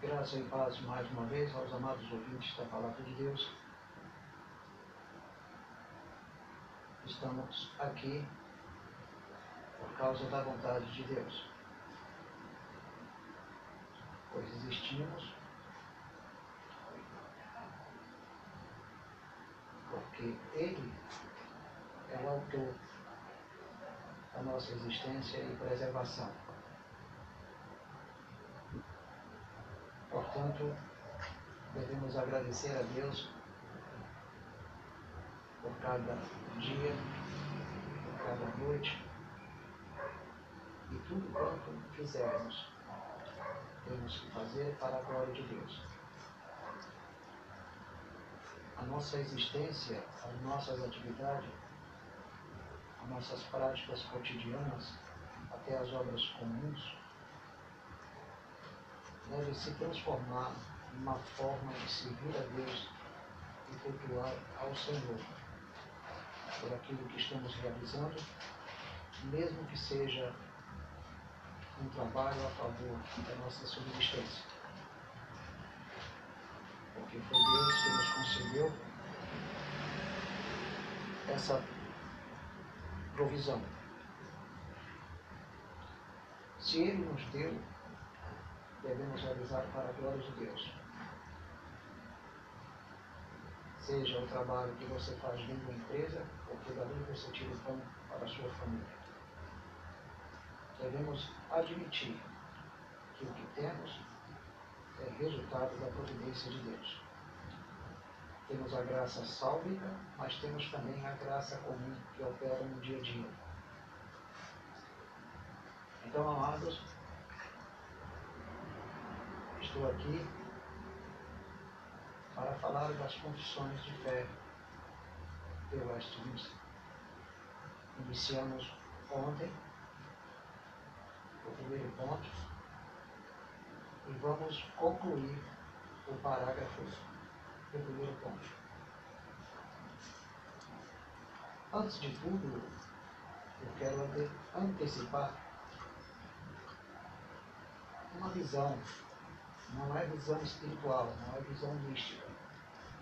Graça e paz mais uma vez aos amados ouvintes da Palavra de Deus. Estamos aqui por causa da vontade de Deus. Pois existimos porque Ele é o autor da nossa existência e preservação. Portanto, devemos agradecer a Deus por cada dia, por cada noite e tudo quanto fizermos, temos que fazer para a glória de Deus. A nossa existência, as nossas atividades, as nossas práticas cotidianas, até as obras comuns, deve se transformar numa forma de servir a Deus e cultuar ao Senhor por aquilo que estamos realizando, mesmo que seja um trabalho a favor da nossa subsistência. Porque foi Deus que nos concedeu essa provisão. Se Ele nos deu, devemos realizar para a glória de Deus. Seja o trabalho que você faz dentro da empresa, ou que dali você tira o pão para a sua família. Devemos admitir que o que temos é resultado da providência de Deus. Temos a graça sálvica, mas temos também a graça comum que opera no dia a dia. Então, amados, estou aqui para falar das confissões de fé de Westminster. Iniciamos ontem o primeiro ponto e vamos concluir o parágrafo do primeiro ponto. Antes de tudo, eu quero antecipar uma visão não é visão espiritual, não é visão mística,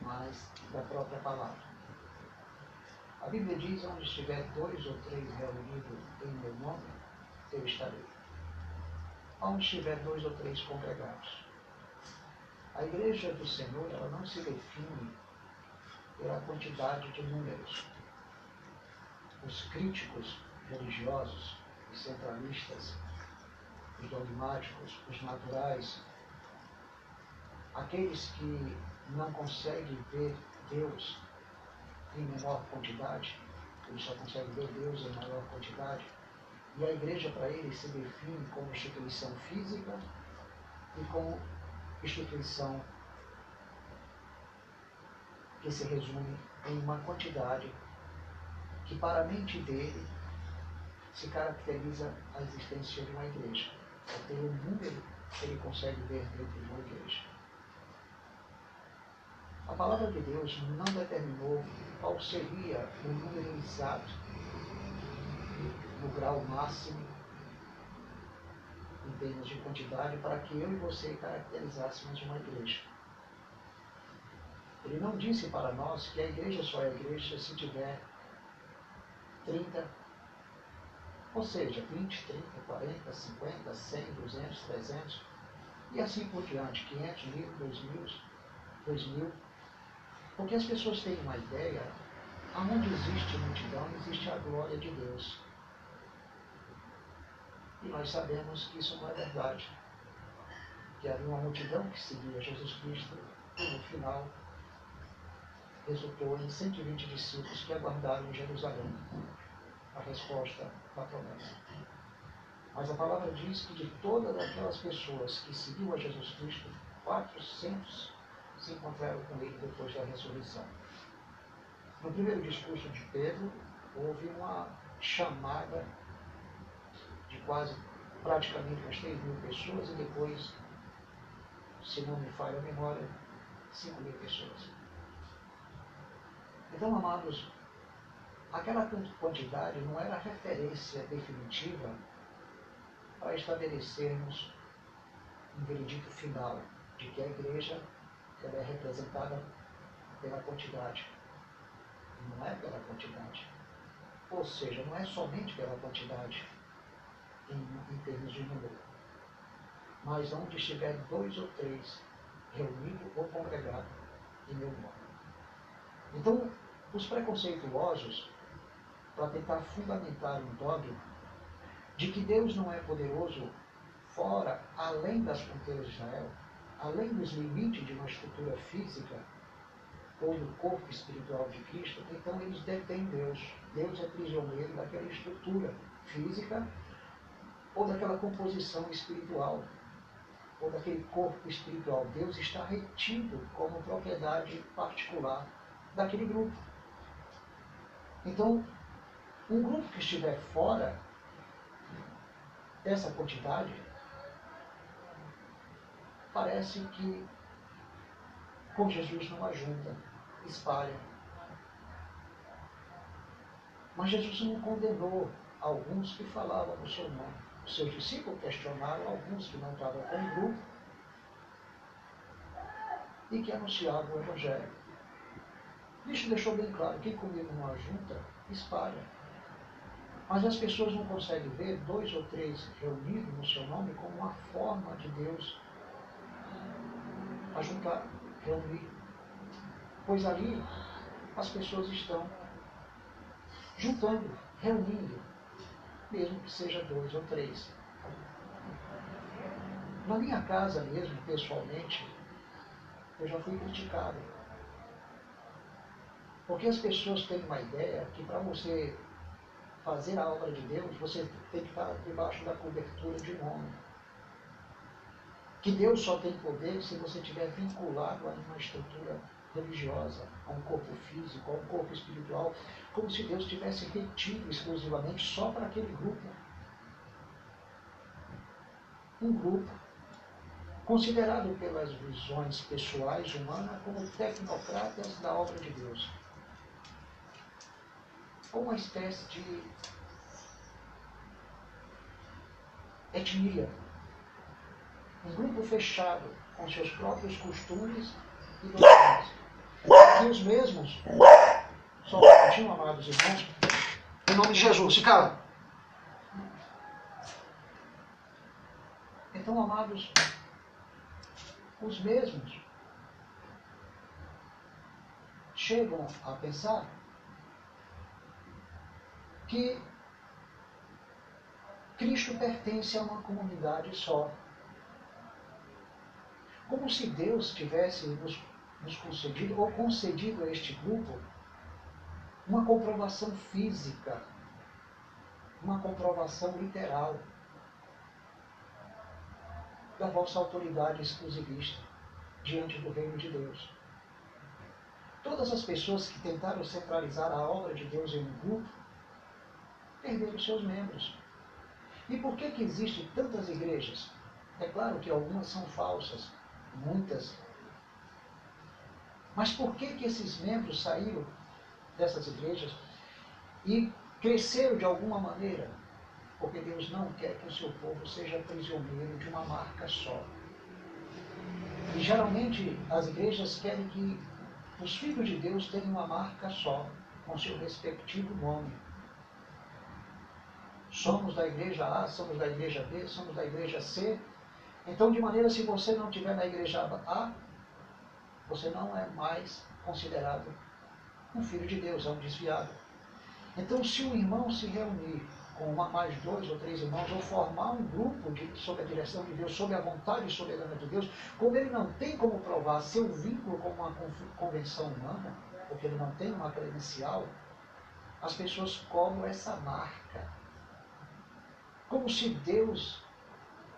mas da própria palavra. A Bíblia diz: onde estiver dois ou três reunidos em meu nome, eu estarei. Onde estiver dois ou três congregados. A igreja do Senhor, ela não se define pela quantidade de números. Os críticos religiosos, os centralistas, os dogmáticos, os naturais, aqueles que não conseguem ver Deus em menor quantidade, eles só conseguem ver Deus em maior quantidade, e a igreja para eles se define como instituição física e como instituição que se resume em uma quantidade que para a mente dele se caracteriza a existência de uma igreja. É pelo número que ele consegue ver dentro de uma igreja. A palavra de Deus não determinou qual seria o número exato, no grau máximo, em termos de quantidade, para que eu e você caracterizássemos uma igreja. Ele não disse para nós que a igreja só é igreja se tiver 30, ou seja, 20, 30, 40, 50, 100, 200, 300, e assim por diante, 500 mil, 2 mil, 2 mil, porque as pessoas têm uma ideia, aonde existe multidão, existe a glória de Deus. E nós sabemos que isso não é verdade. Que havia uma multidão que seguia Jesus Cristo e no final resultou em 120 discípulos que aguardaram em Jerusalém a resposta da promessa. Mas a palavra diz que de todas aquelas pessoas que seguiu a Jesus Cristo, 400 se encontraram com ele depois da ressurreição. No primeiro discurso de Pedro, houve uma chamada de quase, praticamente umas 3 mil pessoas e depois, se não me falha a memória, 5 mil pessoas. Então, amados, aquela quantidade não era referência definitiva para estabelecermos um veredito final de que a igreja ela é representada pela quantidade. Não é pela quantidade. Ou seja, não é somente pela quantidade em, em termos de número. Mas onde estiver dois ou três reunidos ou congregados em meu nome. Então, os preconceituosos, para tentar fundamentar um dogma de que Deus não é poderoso fora, além das fronteiras de Israel, além dos limites de uma estrutura física ou do corpo espiritual de Cristo, então eles detêm Deus. Deus é prisioneiro daquela estrutura física ou daquela composição espiritual ou daquele corpo espiritual. Deus está retido como propriedade particular daquele grupo. Então, um grupo que estiver fora dessa quantidade, parece que com Jesus não ajunta, espalha. Mas Jesus não condenou alguns que falavam no seu nome. Os seus discípulos questionaram alguns que não estavam com o grupo e que anunciavam o Evangelho. Isso deixou bem claro, quem comigo não ajunta, espalha. Mas as pessoas não conseguem ver dois ou três reunidos no seu nome como uma forma de Deus ajuntar, reunir. Pois ali as pessoas estão juntando, reunindo, mesmo que seja dois ou três. Na minha casa mesmo, pessoalmente, eu já fui criticado porque as pessoas têm uma ideia que para você fazer a obra de Deus, você tem que estar debaixo da cobertura de um homem. Que Deus só tem poder se você estiver vinculado a uma estrutura religiosa, a um corpo físico, a um corpo espiritual, como se Deus tivesse retido exclusivamente só para aquele grupo. Um grupo considerado pelas visões pessoais humanas como tecnocratas da obra de Deus ou uma espécie de etnia. Um grupo fechado, com seus próprios costumes e doutrinas. E os mesmos, só um amados irmãos, em nome de Jesus, se cala. Então, amados, os mesmos chegam a pensar que Cristo pertence a uma comunidade só. Como se Deus tivesse nos, nos concedido, ou concedido a este grupo, uma comprovação física, uma comprovação literal da vossa autoridade exclusivista diante do reino de Deus. Todas as pessoas que tentaram centralizar a obra de Deus em um grupo perderam seus membros. E por que, que existem tantas igrejas? É claro que algumas são falsas, muitas. Mas por que, que esses membros saíram dessas igrejas e cresceram de alguma maneira? Porque Deus não quer que o seu povo seja prisioneiro de uma marca só. E geralmente as igrejas querem que os filhos de Deus tenham uma marca só, com seu respectivo nome. Somos da igreja A, somos da igreja B, somos da igreja C. Então, de maneira, se você não estiver na igreja A, você não é mais considerado um filho de Deus, é um desviado. Então, se um irmão se reunir com uma, mais dois ou três irmãos, ou formar um grupo de, sob a direção de Deus, sob a vontade soberana de Deus, como ele não tem como provar seu vínculo com uma convenção humana, porque ele não tem uma credencial, as pessoas cobram essa marca como se Deus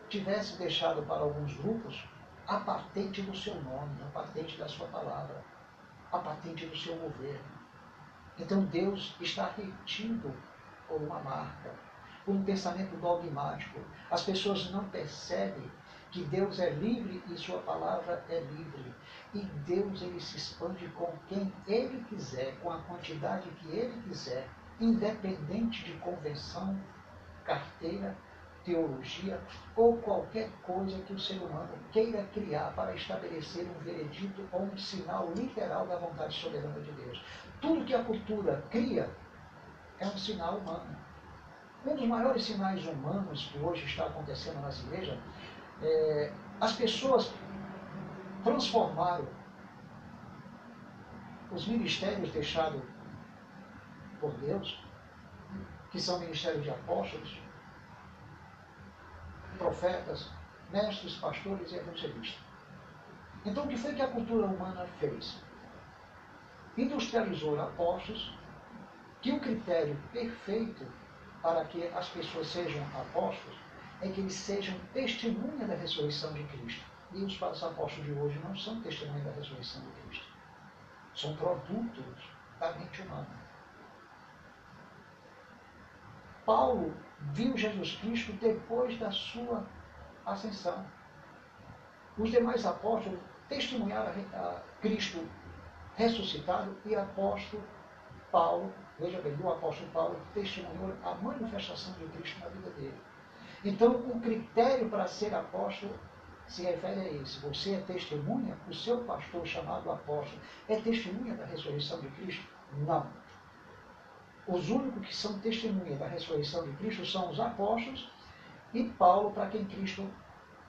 tivesse deixado para alguns grupos a patente do seu nome, a patente da sua palavra, a patente do seu governo. Então Deus está retido uma marca, um pensamento dogmático. As pessoas não percebem que Deus é livre e sua palavra é livre. E Deus ele se expande com quem ele quiser, com a quantidade que ele quiser, independente de convenção carteira teologia ou qualquer coisa que o ser humano queira criar para estabelecer um veredito ou um sinal literal da vontade soberana de Deus. Tudo que a cultura cria é um sinal humano. Um dos maiores sinais humanos que hoje está acontecendo nas igrejas é as pessoas transformaram os ministérios deixados por Deus, que são ministérios de apóstolos, profetas, mestres, pastores e evangelistas. Então, o que foi que a cultura humana fez? Industrializou apóstolos, que o critério perfeito para que as pessoas sejam apóstolos é que eles sejam testemunha da ressurreição de Cristo. E os apóstolos de hoje não são testemunha da ressurreição de Cristo. São produtos da mente humana. Paulo viu Jesus Cristo depois da sua ascensão. Os demais apóstolos testemunharam a Cristo ressuscitado e apóstolo Paulo, veja bem, o apóstolo Paulo testemunhou a manifestação de Cristo na vida dele. Então, o critério para ser apóstolo se refere a esse. Você é testemunha, o seu pastor chamado apóstolo é testemunha da ressurreição de Cristo? Não. Os únicos que são testemunha da ressurreição de Cristo são os apóstolos e Paulo, para quem Cristo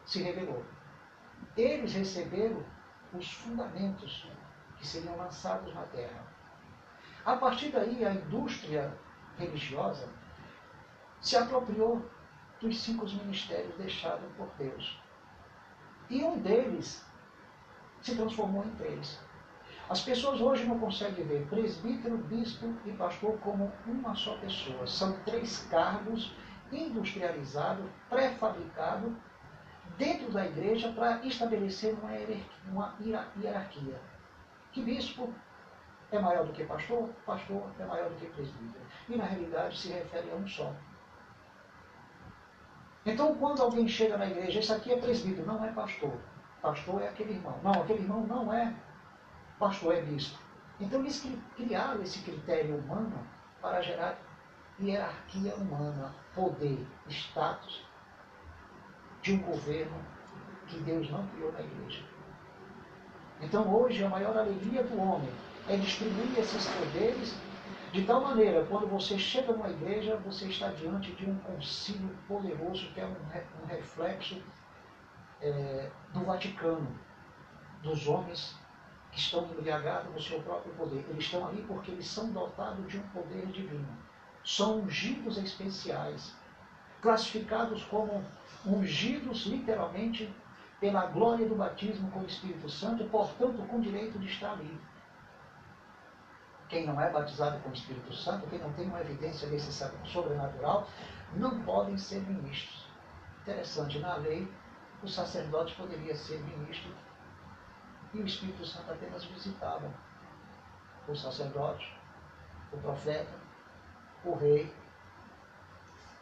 se revelou. Eles receberam os fundamentos que seriam lançados na terra. A partir daí, a indústria religiosa se apropriou dos cinco ministérios deixados por Deus. E um deles se transformou em três. As pessoas hoje não conseguem ver presbítero, bispo e pastor como uma só pessoa. São três cargos industrializados, pré-fabricados, dentro da igreja para estabelecer uma hierarquia. Que bispo é maior do que pastor, pastor é maior do que presbítero. E na realidade se refere a um só. Então, quando alguém chega na igreja, esse aqui é presbítero, não é pastor. Pastor é aquele irmão. Não, aquele irmão não é pastor, é bispo. Então, eles criaram esse critério humano para gerar hierarquia humana, poder, status de um governo que Deus não criou na igreja. Então, hoje, a maior alegria do homem é distribuir esses poderes de tal maneira, quando você chega numa igreja, você está diante de um concílio poderoso que é um, reflexo é, do Vaticano, dos homens que estão embriagados no seu próprio poder. Eles estão ali porque eles são dotados de um poder divino. São ungidos especiais, classificados como ungidos literalmente pela glória do batismo com o Espírito Santo, portanto com direito de estar ali quem não é batizado com o Espírito Santo, quem não tem uma evidência desse sobrenatural, não podem ser ministros. Interessante, na lei, o sacerdote poderia ser ministro e o Espírito Santo apenas visitava o sacerdote, o profeta, o rei,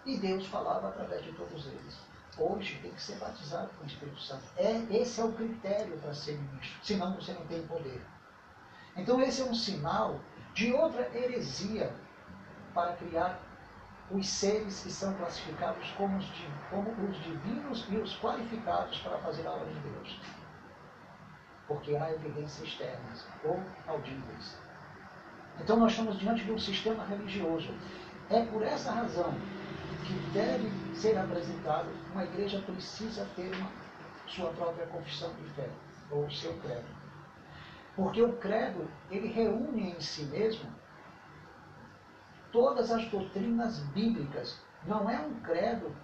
e Deus falava através de todos eles. Hoje tem que ser batizado com o Espírito Santo. É, esse é o critério para ser ministro, senão você não tem poder. Então esse é um sinal de outra heresia para criar os seres que são classificados como os, como os divinos e os qualificados para fazer a obra de Deus. Porque há evidências externas ou audíveis. Então nós estamos diante de um sistema religioso. É por essa razão que deve ser apresentado, uma igreja precisa ter uma, sua própria confissão de fé, ou seu credo. Porque o credo, ele reúne em si mesmo todas as doutrinas bíblicas. Não é um credo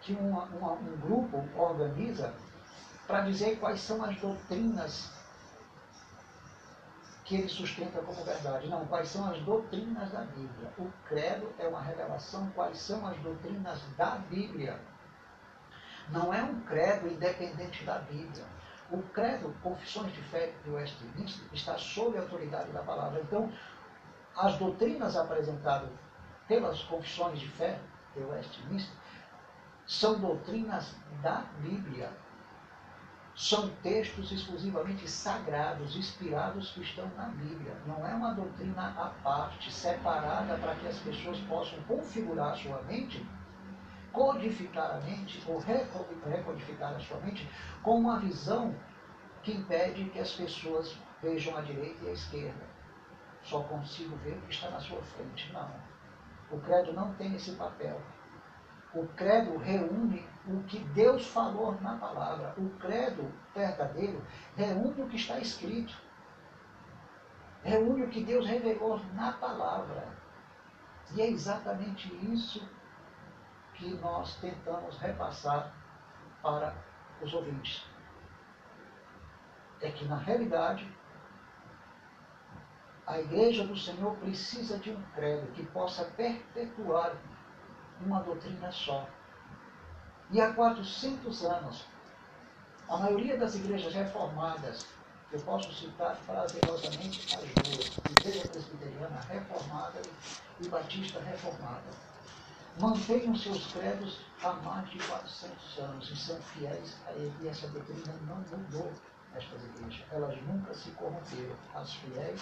que uma, uma, um grupo organiza para dizer quais são as doutrinas que ele sustenta como verdade. Não, quais são as doutrinas da Bíblia. O credo é uma revelação quais são as doutrinas da Bíblia. Não é um credo independente da Bíblia. O credo, Confissões de Fé de Westminster, está sob a autoridade da palavra. Então, as doutrinas apresentadas pelas Confissões de Fé de Westminster são doutrinas da Bíblia. São textos exclusivamente sagrados, inspirados que estão na Bíblia. Não é uma doutrina à parte, separada para que as pessoas possam configurar sua mente codificar a mente, ou recodificar a sua mente, com uma visão que impede que as pessoas vejam a direita e a esquerda. Só consigo ver o que está na sua frente. Não. O credo não tem esse papel. O credo reúne o que Deus falou na palavra. O credo verdadeiro reúne o que está escrito. Reúne o que Deus revelou na palavra. E é exatamente isso que nós tentamos repassar para os ouvintes. É que, na realidade, a igreja do Senhor precisa de um credo que possa perpetuar uma doutrina só. E há 400 anos, a maioria das igrejas reformadas, eu posso citar prazerosamente as duas, Igreja Presbiteriana Reformada e Batista Reformada, mantêm seus credos há mais de 400 anos e são fiéis a ele. E essa doutrina não mudou nestas igrejas. Elas nunca se corromperam, as fiéis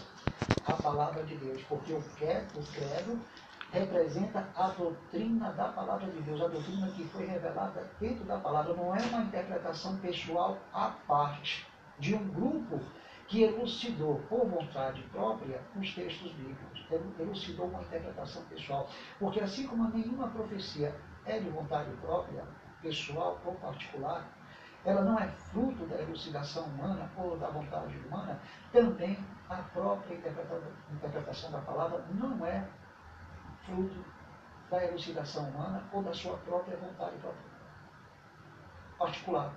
à palavra de Deus, porque o credo representa a doutrina da palavra de Deus, a doutrina que foi revelada dentro da palavra. Não é uma interpretação pessoal à parte de um grupo que elucidou por vontade própria os textos bíblicos, elucidou uma interpretação pessoal. Porque assim como nenhuma profecia é de vontade própria, pessoal ou particular, ela não é fruto da elucidação humana ou da vontade humana, também a própria interpretação da palavra não é fruto da elucidação humana ou da sua própria vontade própria. particular,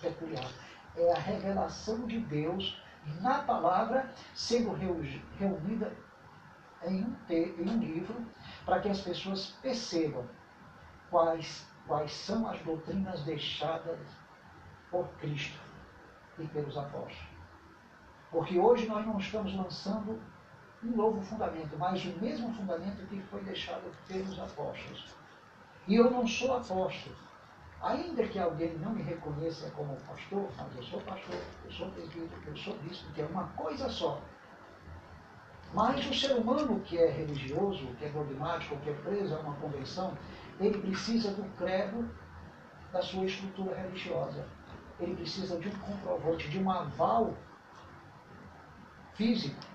peculiar. É a revelação de Deus na palavra sendo reunida em um, em um livro para que as pessoas percebam quais, quais são as doutrinas deixadas por Cristo e pelos apóstolos. Porque hoje nós não estamos lançando um novo fundamento, mas o mesmo fundamento que foi deixado pelos apóstolos. E eu não sou apóstolo. Ainda que alguém não me reconheça como pastor, mas eu sou pastor, eu sou presbítero, eu sou bispo, que é uma coisa só. Mas o ser humano que é religioso, que é dogmático, que é preso a uma convenção, ele precisa do credo da sua estrutura religiosa. Ele precisa de um comprovante, de um aval físico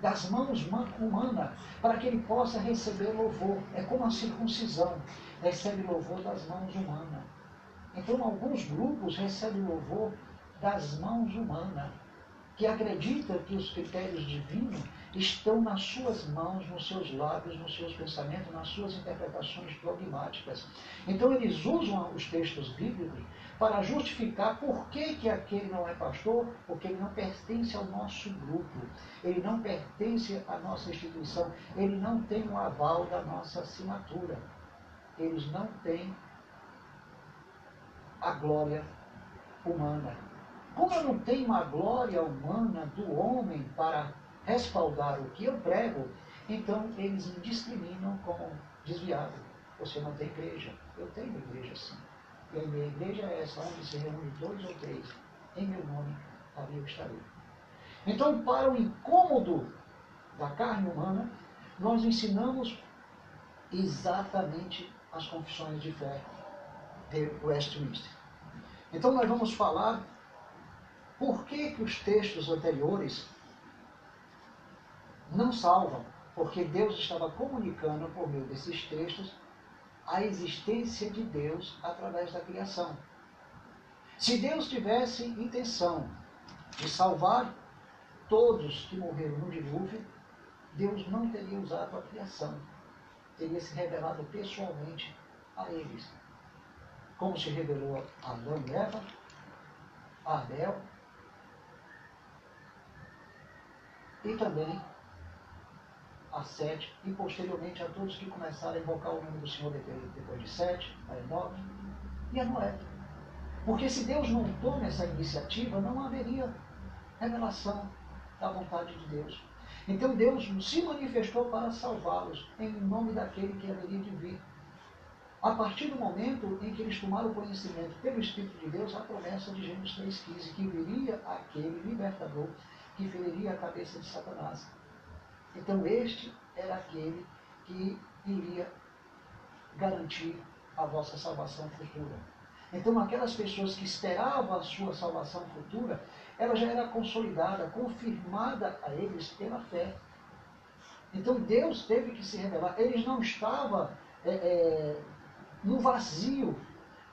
das mãos humanas, para que ele possa receber louvor. É como a circuncisão, recebe louvor das mãos humanas. Então, alguns grupos recebem louvor das mãos humanas, que acreditam que os critérios divinos estão nas suas mãos, nos seus lábios, nos seus pensamentos, nas suas interpretações dogmáticas. Então, eles usam os textos bíblicos para justificar por que, que aquele não é pastor, porque ele não pertence ao nosso grupo, ele não pertence à nossa instituição, ele não tem o aval da nossa assinatura, eles não têm a glória humana. Como eu não tenho a glória humana do homem para respaldar o que eu prego, então eles me discriminam como desviado. Você não tem igreja. Eu tenho igreja sim. E a minha igreja é essa, onde se reúne dois ou três. Em meu nome, ali eu estarei. Então, para o incômodo da carne humana, nós ensinamos exatamente as confissões de fé de Westminster. Então, nós vamos falar por que, que os textos anteriores não salvam, porque Deus estava comunicando por meio desses textos a existência de Deus através da criação. Se Deus tivesse intenção de salvar todos que morreram no dilúvio, Deus não teria usado a criação, teria se revelado pessoalmente a eles, como se revelou a Adão e Eva, a Abel e também a sete, e posteriormente a todos que começaram a invocar o nome do Senhor depois de sete, a Enoque e a Noé. Porque se Deus não toma essa iniciativa, não haveria revelação da vontade de Deus. Então Deus se manifestou para salvá-los em nome daquele que haveria de vir. A partir do momento em que eles tomaram conhecimento pelo Espírito de Deus, a promessa de Gênesis 3,15, que viria aquele libertador que feriria a cabeça de Satanás. Então, este era aquele que iria garantir a vossa salvação futura. Então, aquelas pessoas que esperavam a sua salvação futura, ela já era consolidada, confirmada a eles pela fé. Então, Deus teve que se revelar. Eles não estavam é, é, no vazio,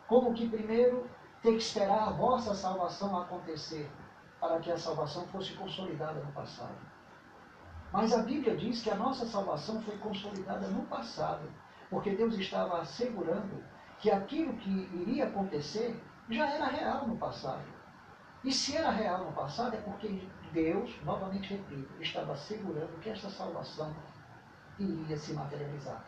como que primeiro tem que esperar a vossa salvação acontecer, para que a salvação fosse consolidada no passado. Mas a Bíblia diz que a nossa salvação foi consolidada no passado, porque Deus estava assegurando que aquilo que iria acontecer já era real no passado. E se era real no passado é porque Deus, novamente repito, estava assegurando que essa salvação iria se materializar.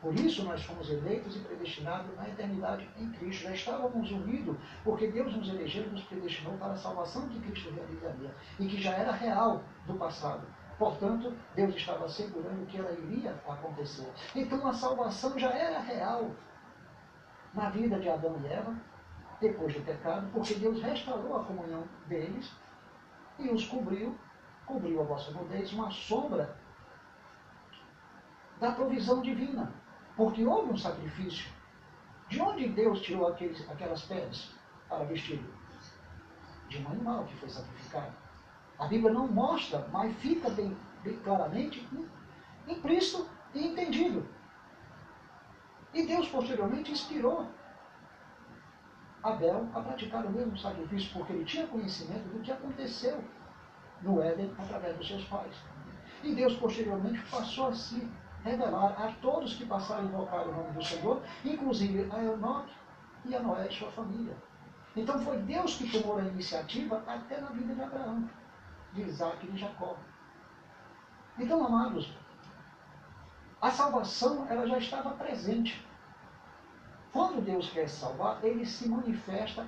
Por isso nós fomos eleitos e predestinados na eternidade em Cristo. Já estávamos unidos, porque Deus nos elegeu e nos predestinou para a salvação que Cristo realizaria e que já era real do passado. Portanto, Deus estava assegurando que ela iria acontecer. Então a salvação já era real na vida de Adão e Eva, depois do pecado, porque Deus restaurou a comunhão deles e os cobriu, cobriu a vossa nudez, uma sombra da provisão divina. Porque houve um sacrifício. De onde Deus tirou aqueles, aquelas peles para vestir? De um animal que foi sacrificado. A Bíblia não mostra, mas fica bem, bem claramente implícito e entendido. E Deus posteriormente inspirou Abel a praticar o mesmo sacrifício, porque ele tinha conhecimento do que aconteceu no Éden através dos seus pais. E Deus posteriormente passou a se revelar a todos que passaram a invocar o nome do Senhor, inclusive a Enoque e a Noé e sua família. Então foi Deus que tomou a iniciativa até na vida de Abraão, de Isaac e de Jacó. Então, amados, a salvação ela já estava presente. Quando Deus quer salvar, ele se manifesta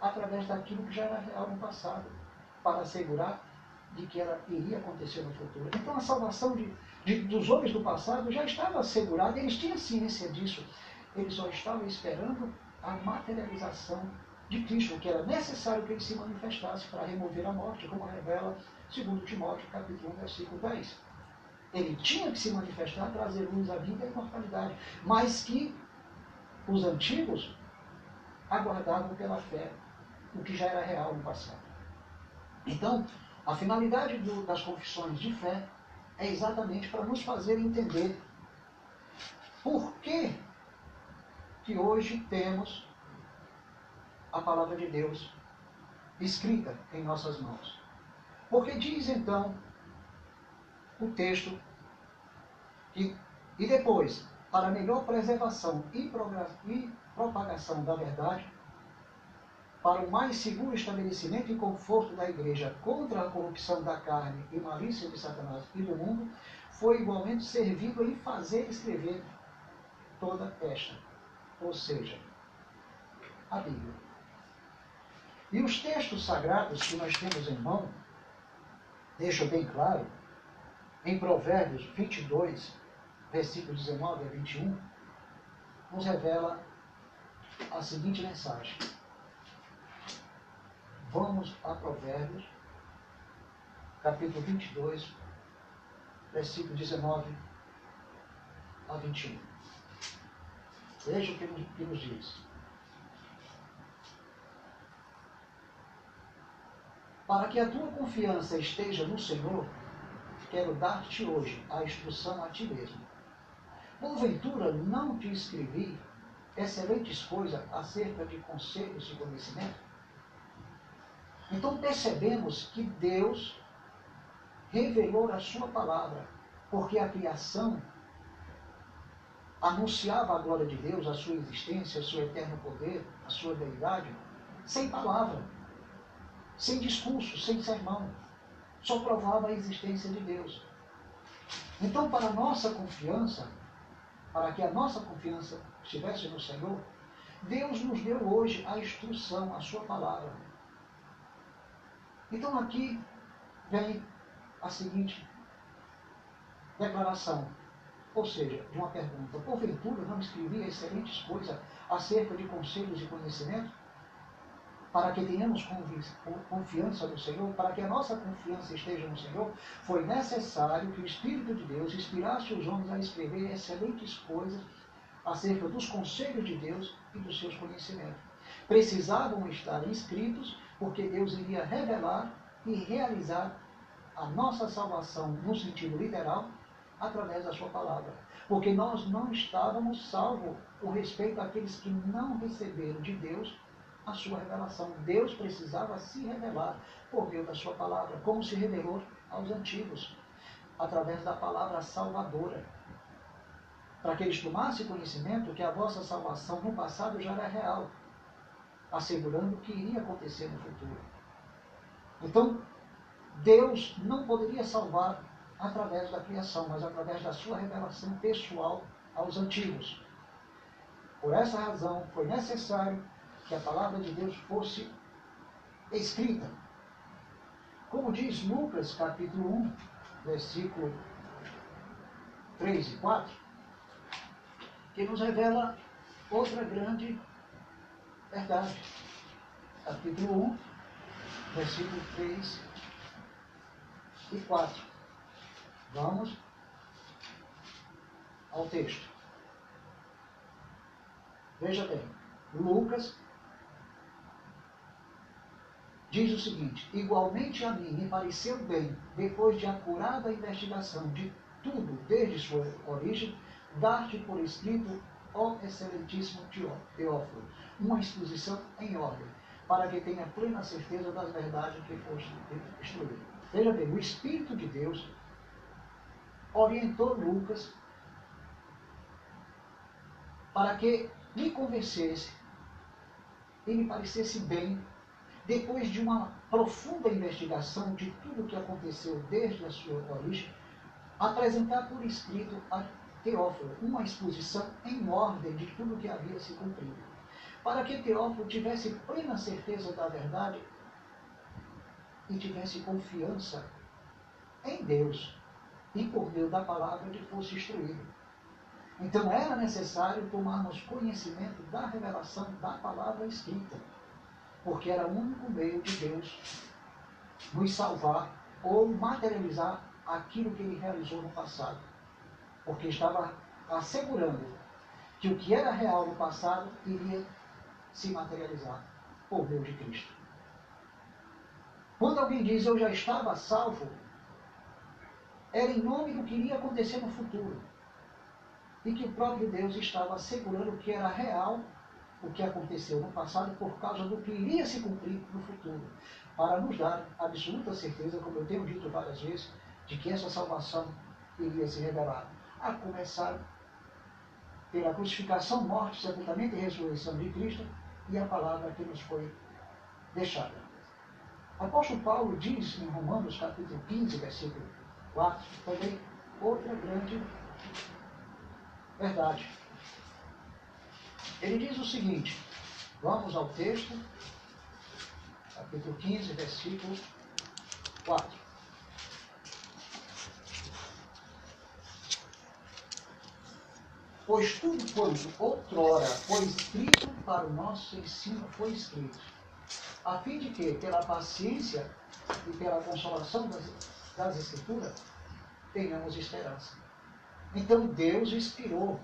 através daquilo que já era real no passado, para assegurar de que ela iria acontecer no futuro. Então a salvação de, de, dos homens do passado já estava assegurada, eles tinham ciência disso. Eles só estavam esperando a materialização de Cristo, que era necessário que ele se manifestasse para remover a morte, como revela 2 Timóteo capítulo 1, versículo 10. Ele tinha que se manifestar, trazer luz à vida e à imortalidade, mas que os antigos aguardavam pela fé o que já era real no passado. Então, a finalidade do, das confissões de fé é exatamente para nos fazer entender por que, que hoje temos a palavra de Deus escrita em nossas mãos. Porque diz então o texto que, e depois, para melhor preservação e propagação da verdade, para o mais seguro estabelecimento e conforto da igreja contra a corrupção da carne e malícia de Satanás e do mundo, foi igualmente servido em fazer escrever toda esta, ou seja, a Bíblia. E os textos sagrados que nós temos em mão deixam bem claro, em Provérbios 22, versículos 19 a 21, nos revela a seguinte mensagem. Vamos a Provérbios, capítulo 22, versículo 19 a 21. Veja o que que nos diz. Para que a tua confiança esteja no Senhor, quero dar-te hoje a instrução a ti mesmo. Porventura não te escrevi excelentes coisas acerca de conselhos e conhecimento? Então percebemos que Deus revelou a sua palavra, porque a criação anunciava a glória de Deus, a sua existência, o seu eterno poder, a sua deidade, sem palavra, sem discurso, sem sermão. Só provava a existência de Deus. Então, para a nossa confiança, para que a nossa confiança estivesse no Senhor, Deus nos deu hoje a instrução, a sua palavra. Então aqui vem a seguinte declaração, ou seja, de uma pergunta. Porventura não escrevi excelentes coisas acerca de conselhos e conhecimento? Para que tenhamos confiança no Senhor, para que a nossa confiança esteja no Senhor, foi necessário que o Espírito de Deus inspirasse os homens a escrever excelentes coisas acerca dos conselhos de Deus e dos seus conhecimentos. Precisavam estar inscritos porque Deus iria revelar e realizar a nossa salvação no sentido literal através da sua palavra. Porque nós não estávamos salvos com respeito àqueles que não receberam de Deus a sua revelação. Deus precisava se revelar por meio da sua palavra, como se revelou aos antigos, através da palavra salvadora. Para que eles tomassem conhecimento que a vossa salvação no passado já era real, assegurando o que iria acontecer no futuro. Então, Deus não poderia salvar através da criação, mas através da sua revelação pessoal aos antigos. Por essa razão, foi necessário que a palavra de Deus fosse escrita. Como diz Lucas, capítulo 1, versículo 3 e 4, que nos revela outra grande verdade. Capítulo 1, versículo 3 e 4. Vamos ao texto. Veja bem, Lucas diz o seguinte: Igualmente a mim me pareceu bem, depois de acurada investigação de tudo desde sua origem, dar-te por escrito, ó excelentíssimo Teófilo, uma exposição em ordem, para que tenha plena certeza das verdades que foste instruído. Veja bem, o Espírito de Deus orientou Lucas para que lhe convencesse e lhe parecesse bem, depois de uma profunda investigação de tudo o que aconteceu desde a sua origem, apresentar por escrito a Teófilo uma exposição em ordem de tudo o que havia se cumprido, para que Teófilo tivesse plena certeza da verdade e tivesse confiança em Deus e por meio da palavra que fosse instruído. Então era necessário tomarmos conhecimento da revelação da palavra escrita, porque era o único meio de Deus nos salvar ou materializar aquilo que ele realizou no passado, porque estava assegurando que o que era real no passado iria se materializar por meio de Cristo. Quando alguém diz eu já estava salvo, era em nome do que iria acontecer no futuro. E que o próprio Deus estava assegurando que era real o que aconteceu no passado por causa do que iria se cumprir no futuro. Para nos dar absoluta certeza, como eu tenho dito várias vezes, de que essa salvação iria se revelar. A começar pela crucificação, morte, sepultamento e ressurreição de Cristo e a palavra que nos foi deixada. Apóstolo Paulo diz em Romanos capítulo 15, versículo 4, também outra grande verdade. Ele diz o seguinte, vamos ao texto, capítulo 15, versículo 4. Pois tudo quanto outrora foi escrito para o nosso ensino foi escrito a fim de que, pela paciência e pela consolação das, das Escrituras, tenhamos esperança. Então Deus inspirou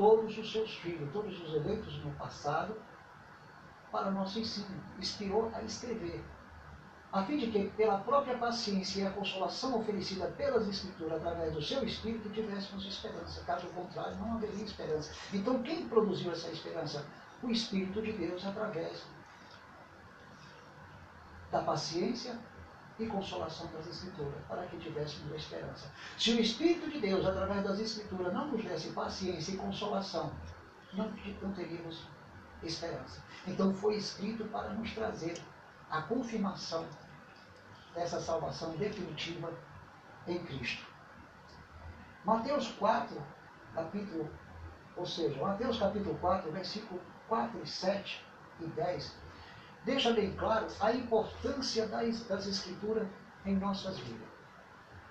todos os seus filhos, todos os eleitos no passado, para o nosso ensino. Inspirou a escrever, a fim de que, pela própria paciência e a consolação oferecida pelas Escrituras através do seu Espírito, tivéssemos esperança. Caso contrário, não haveria esperança. Então, quem produziu essa esperança? O Espírito de Deus através da paciência e consolação das Escrituras, para que tivéssemos esperança. Se o Espírito de Deus, através das Escrituras, não nos desse paciência e consolação, não, não teríamos esperança. Então foi escrito para nos trazer a confirmação dessa salvação definitiva em Cristo. Mateus 4, capítulo, ou seja, Mateus capítulo 4, versículo 4 7 e 10, deixa bem claro a importância das, Escrituras em nossas vidas.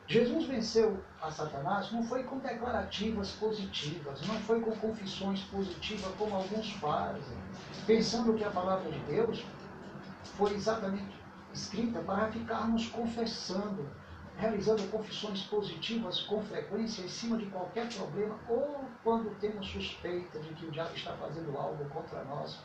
Jesus venceu a Satanás não foi com declarativas positivas, não foi com confissões positivas como alguns fazem, pensando que a palavra de Deus foi exatamente escrita para ficarmos confessando, realizando confissões positivas com frequência em cima de qualquer problema ou quando temos suspeita de que o diabo está fazendo algo contra nós,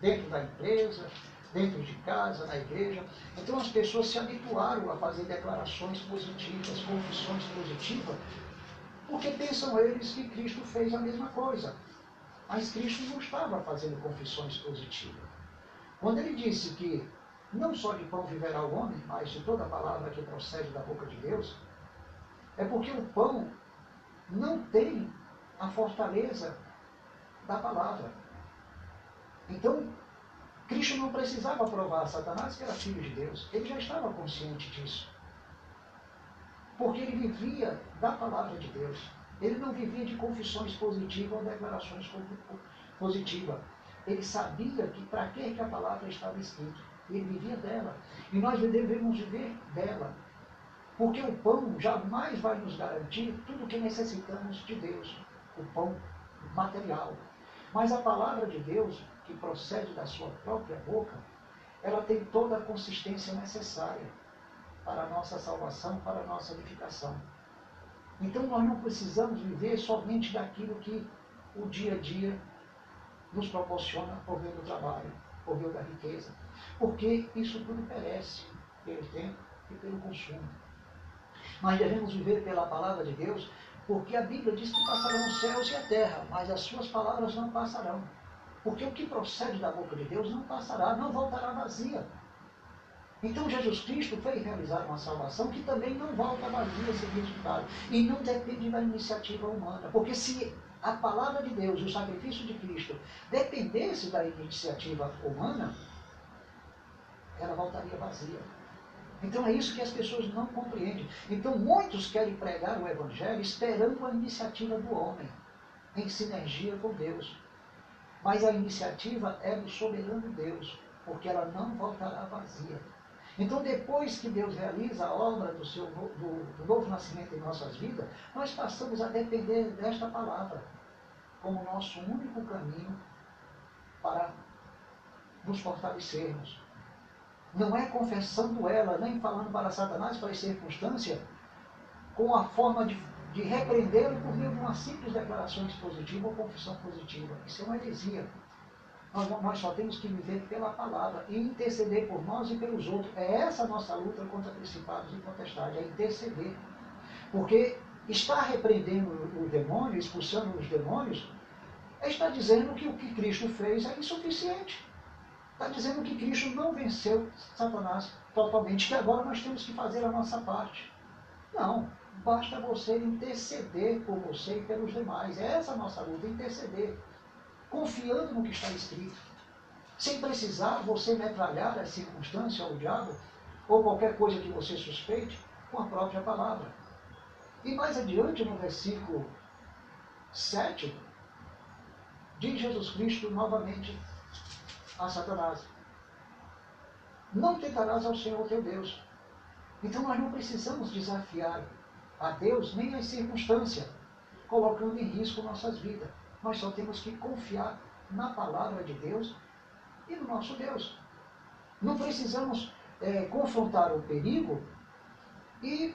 dentro da empresa, dentro de casa, na igreja. Então as pessoas se habituaram a fazer declarações positivas, confissões positivas, porque pensam eles que Cristo fez a mesma coisa. Mas Cristo não estava fazendo confissões positivas. Quando ele disse que não só de pão viverá o homem, mas de toda palavra que procede da boca de Deus, é porque o pão não tem a fortaleza da palavra. Então, Cristo não precisava provar a Satanás que era filho de Deus. Ele já estava consciente disso. Porque ele vivia da palavra de Deus. Ele não vivia de confissões positivas ou declarações positivas. Ele sabia que para que a palavra estava escrita. Ele vivia dela. E nós devemos viver dela. Porque o pão jamais vai nos garantir tudo o que necessitamos de Deus. O pão material. Mas a palavra de Deus que procede da sua própria boca, ela tem toda a consistência necessária para a nossa salvação, para a nossa edificação. Então nós não precisamos viver somente daquilo que o dia a dia nos proporciona por meio do trabalho, por meio da riqueza, porque isso tudo perece pelo tempo e pelo consumo. Mas devemos viver pela palavra de Deus, porque a Bíblia diz que passarão os céus e a terra, mas as suas palavras não passarão. Porque o que procede da boca de Deus não passará, não voltará vazia. Então Jesus Cristo veio realizar uma salvação que também não volta vazia sem resultado. E não depende da iniciativa humana. Porque se a palavra de Deus, o sacrifício de Cristo, dependesse da iniciativa humana, ela voltaria vazia. Então é isso que as pessoas não compreendem. Então muitos querem pregar o Evangelho esperando a iniciativa do homem, em sinergia com Deus. Mas a iniciativa é do soberano Deus, porque ela não voltará vazia. Então, depois que Deus realiza a obra do, seu, do, do novo nascimento em nossas vidas, nós passamos a depender desta palavra como nosso único caminho para nos fortalecermos. Não é confessando ela, nem falando para Satanás, para as circunstâncias, com a forma de de repreendê-lo por meio de uma simples declaração positiva ou confissão positiva. Isso é uma heresia. Nós, nós, só temos que viver pela palavra e interceder por nós e pelos outros. É essa a nossa luta contra principados e potestades, é interceder. Porque estar repreendendo o demônio, expulsando os demônios, está dizendo que o que Cristo fez é insuficiente. Está dizendo que Cristo não venceu Satanás totalmente, que agora nós temos que fazer a nossa parte. Não, basta você interceder por você e pelos demais. É essa a nossa luta, interceder. Confiando no que está escrito. Sem precisar você metralhar a circunstância ou o diabo, ou qualquer coisa que você suspeite, com a própria palavra. E mais adiante, no versículo 7, diz Jesus Cristo novamente a Satanás: Não tentarás ao Senhor teu Deus. Então nós não precisamos desafiar a Deus nem as circunstâncias, colocando em risco nossas vidas. Nós só temos que confiar na palavra de Deus e no nosso Deus. Não precisamos é, confrontar o perigo e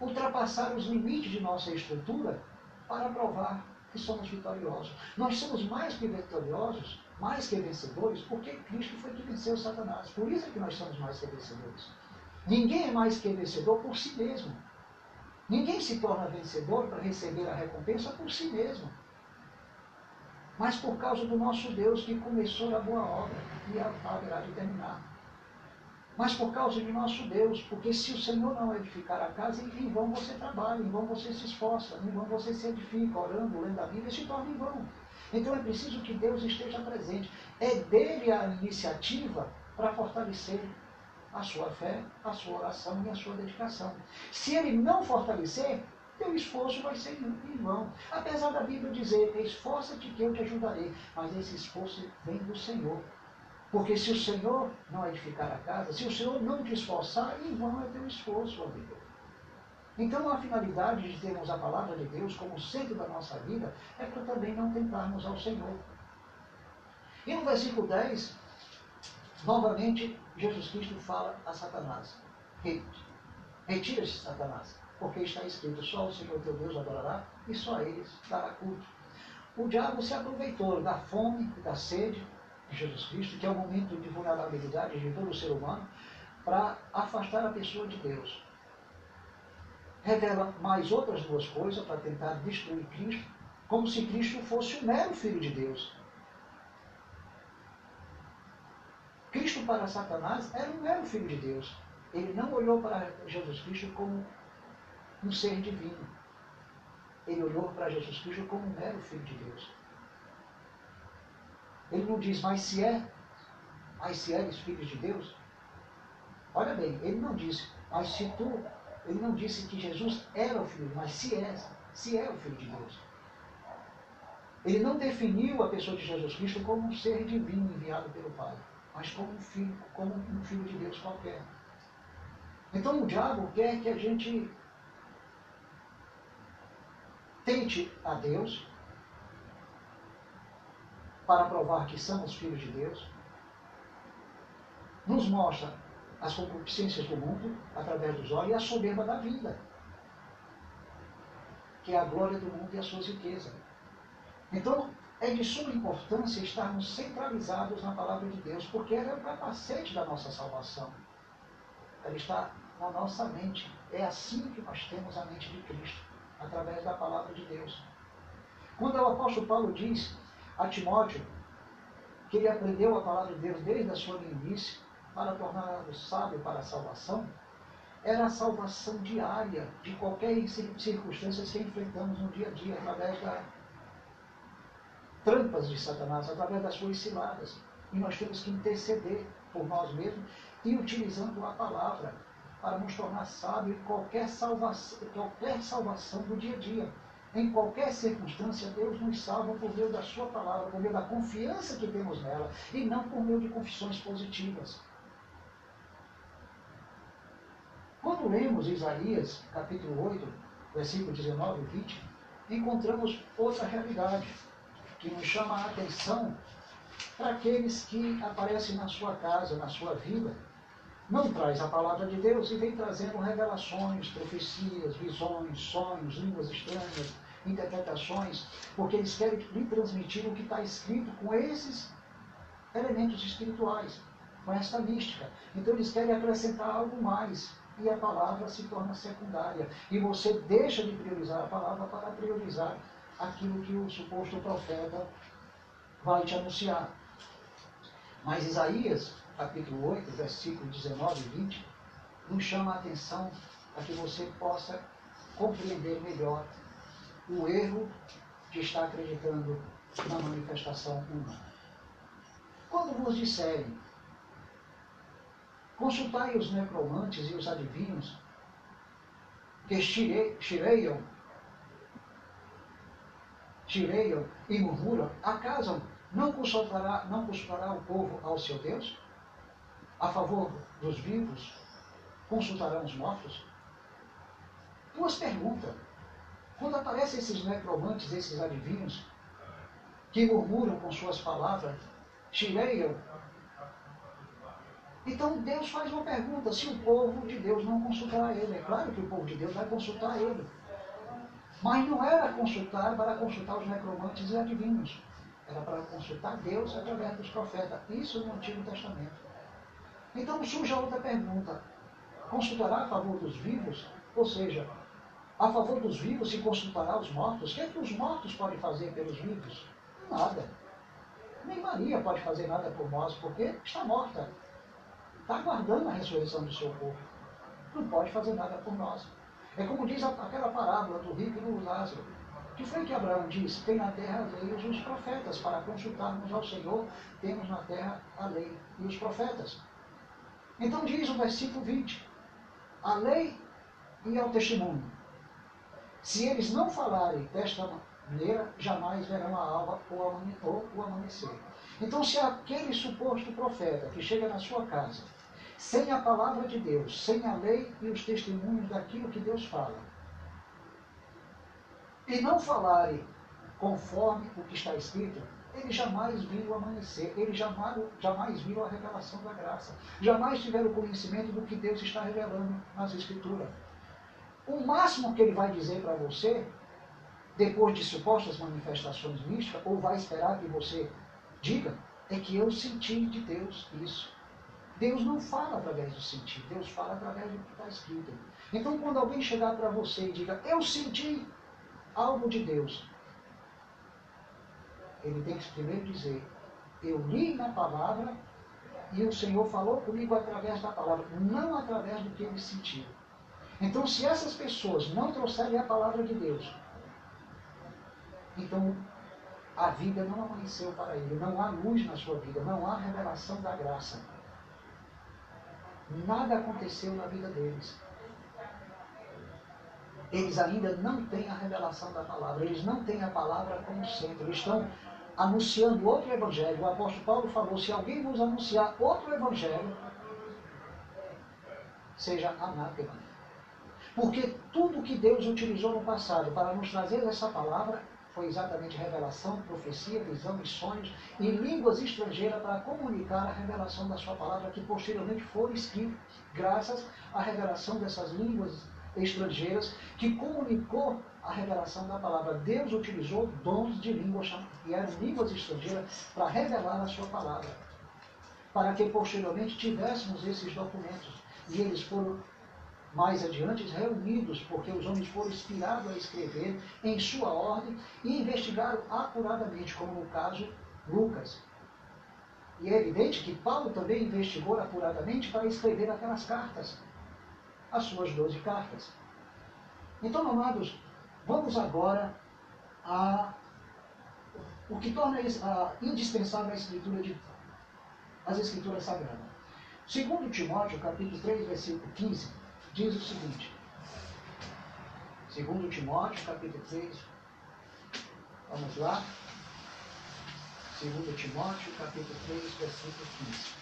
ultrapassar os limites de nossa estrutura para provar que somos vitoriosos. Nós somos mais que vitoriosos, mais que vencedores, porque Cristo foi que venceu Satanás. Por isso é que nós somos mais que vencedores. Ninguém é mais que vencedor por si mesmo. Ninguém se torna vencedor para receber a recompensa por si mesmo. Mas por causa do nosso Deus que começou a boa obra e haverá de terminar. Mas por causa de nosso Deus, porque se o Senhor não edificar a casa, em vão você trabalha, em vão você se esforça, em vão você se edifica, orando, lendo a Bíblia, se torna em vão. Então é preciso que Deus esteja presente. É dele a iniciativa para fortalecer a sua fé, a sua oração e a sua dedicação. Se ele não fortalecer, teu esforço vai ser em vão. Apesar da Bíblia dizer, esforça-te que eu te ajudarei. Mas esse esforço vem do Senhor. Porque se o Senhor não edificar a casa, se o Senhor não te esforçar, em vão é teu esforço, amigo. Então a finalidade de termos a palavra de Deus como centro da nossa vida é para também não tentarmos ao Senhor. E no versículo 10, novamente Jesus Cristo fala a Satanás. Retira-se, Satanás, porque está escrito: só o Senhor teu Deus adorará e só a eles dará culto. O diabo se aproveitou da fome, da sede de Jesus Cristo, que é o momento de vulnerabilidade de todo o ser humano, para afastar a pessoa de Deus. Revela mais outras duas coisas para tentar destruir Cristo, como se Cristo fosse o mero Filho de Deus. Cristo para Satanás era um mero Filho de Deus. Ele não olhou para Jesus Cristo como um ser divino. Ele olhou para Jesus Cristo como um mero Filho de Deus. Ele não diz, mas se é, mas se eres filhos de Deus. Olha bem, ele não disse, mas se tu, ele não disse que Jesus era o Filho, mas se é, se é o Filho de Deus. Ele não definiu a pessoa de Jesus Cristo como um ser divino enviado pelo Pai, mas como um filho, como um filho de Deus qualquer. Então o diabo quer que a gente tente a Deus para provar que somos filhos de Deus, nos mostra as concupiscências do mundo através dos olhos e a soberba da vida, que é a glória do mundo e as suas riquezas. Então, é de suma importância estarmos centralizados na palavra de Deus, porque ela é o capacete da nossa salvação. Ela está na nossa mente. É assim que nós temos a mente de Cristo, através da palavra de Deus. Quando o apóstolo Paulo diz a Timóteo que ele aprendeu a palavra de Deus desde a sua meninice para torná-lo sábio para a salvação, era a salvação diária de qualquer circunstância que enfrentamos no dia a dia, através das trampas de Satanás, através das suas ciladas. E nós temos que interceder por nós mesmos e utilizando a palavra para nos tornar sábios em qualquer salvação, qualquer salvação do dia a dia. Em qualquer circunstância, Deus nos salva por meio da Sua palavra, por meio da confiança que temos nela, e não por meio de confissões positivas. Quando lemos Isaías, capítulo 8, versículo 19 e 20, encontramos outra realidade que nos chama a atenção para aqueles que aparecem na sua casa, na sua vida, não traz a palavra de Deus e vem trazendo revelações, profecias, visões, sonhos, línguas estranhas, interpretações, porque eles querem lhe transmitir o que está escrito com esses elementos espirituais, com essa mística. Então eles querem acrescentar algo mais e a palavra se torna secundária. E você deixa de priorizar a palavra para priorizar aquilo que o suposto profeta vai te anunciar. Mas Isaías capítulo 8, versículo 19 e 20, nos chama a atenção para que você possa compreender melhor o erro de estar acreditando na manifestação humana. Quando vos disserem, consultai os necromantes e os adivinhos, que xireiam, xireiam e murmuram, acaso não consultará, não consultará o povo ao seu Deus? a favor dos vivos, consultarão os mortos? Duas perguntas. Quando aparecem esses necromantes, esses adivinhos, que murmuram com suas palavras, chileiam, então Deus faz uma pergunta, se o povo de Deus não consultará ele. É claro que o povo de Deus vai consultar ele. Mas não era consultar para consultar os necromantes e adivinhos. Era para consultar Deus através dos profetas. Isso no Antigo Testamento. Então surge a outra pergunta: consultará a favor dos vivos? Ou seja, a favor dos vivos se consultará os mortos? O que é que os mortos podem fazer pelos vivos? Nada. Nem Maria pode fazer nada por nós, porque está morta. Está aguardando a ressurreição do seu corpo. Não pode fazer nada por nós. É como diz aquela parábola do rico e do Lázaro. que foi que Abraão disse? Tem na terra a lei e os profetas. Para consultarmos ao Senhor, temos na terra a lei e os profetas. Então diz o versículo 20: a lei e ao testemunho. Se eles não falarem desta maneira, jamais verão a alva ou o amanhecer. Então, se aquele suposto profeta que chega na sua casa, sem a palavra de Deus, sem a lei e os testemunhos daquilo que Deus fala, e não falarem conforme o que está escrito, eles jamais viram o amanhecer, eles jamais, jamais viram a revelação da graça, jamais tiveram conhecimento do que Deus está revelando nas Escrituras. o máximo que ele vai dizer para você, depois de supostas manifestações místicas, ou vai esperar que você diga, é que eu senti de Deus isso. Deus não fala através do sentir, Deus fala através do que está escrito. Então, quando alguém chegar para você e diga, eu senti algo de Deus, ele tem que primeiro dizer, eu li na palavra e o Senhor falou comigo através da palavra, não através do que ele sentiu. Então, se essas pessoas não trouxerem a palavra de Deus, então a vida não amanheceu para ele, não há luz na sua vida, não há revelação da graça. Nada aconteceu na vida deles. Eles ainda não têm a revelação da palavra, eles não têm a palavra como centro, eles estão anunciando outro evangelho. O apóstolo Paulo falou: se alguém nos anunciar outro evangelho, seja anátema. Porque tudo que Deus utilizou no passado para nos trazer essa palavra foi exatamente revelação, profecia, visão e sonhos e línguas estrangeiras para comunicar a revelação da sua palavra que posteriormente foi escrito graças à revelação dessas línguas estrangeiras que comunicou a revelação da palavra. Deus utilizou dons de línguas, que eram línguas estrangeiras, para revelar a sua palavra. Para que posteriormente tivéssemos esses documentos. E eles foram mais adiante reunidos, porque os homens foram inspirados a escrever em sua ordem e investigaram apuradamente, como no caso Lucas. E é evidente que Paulo também investigou apuradamente para escrever aquelas cartas, as suas doze cartas. Então, amados, vamos agora a o que torna a, indispensável a escritura de as escrituras sagradas. Segundo Timóteo, capítulo 3, versículo 15, diz o seguinte, segundo Timóteo, capítulo 3, vamos lá, segundo Timóteo, capítulo 3, versículo 15.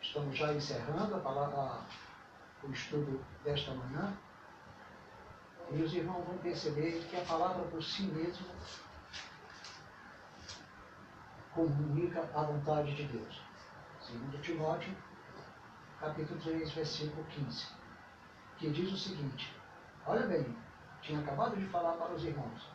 Estamos já encerrando a palavra, o estudo desta manhã, e os irmãos vão perceber que a palavra por si mesma comunica a vontade de Deus. Segundo Timóteo, capítulo 3, versículo 15, que diz o seguinte, olha bem, tinha acabado de falar para os irmãos,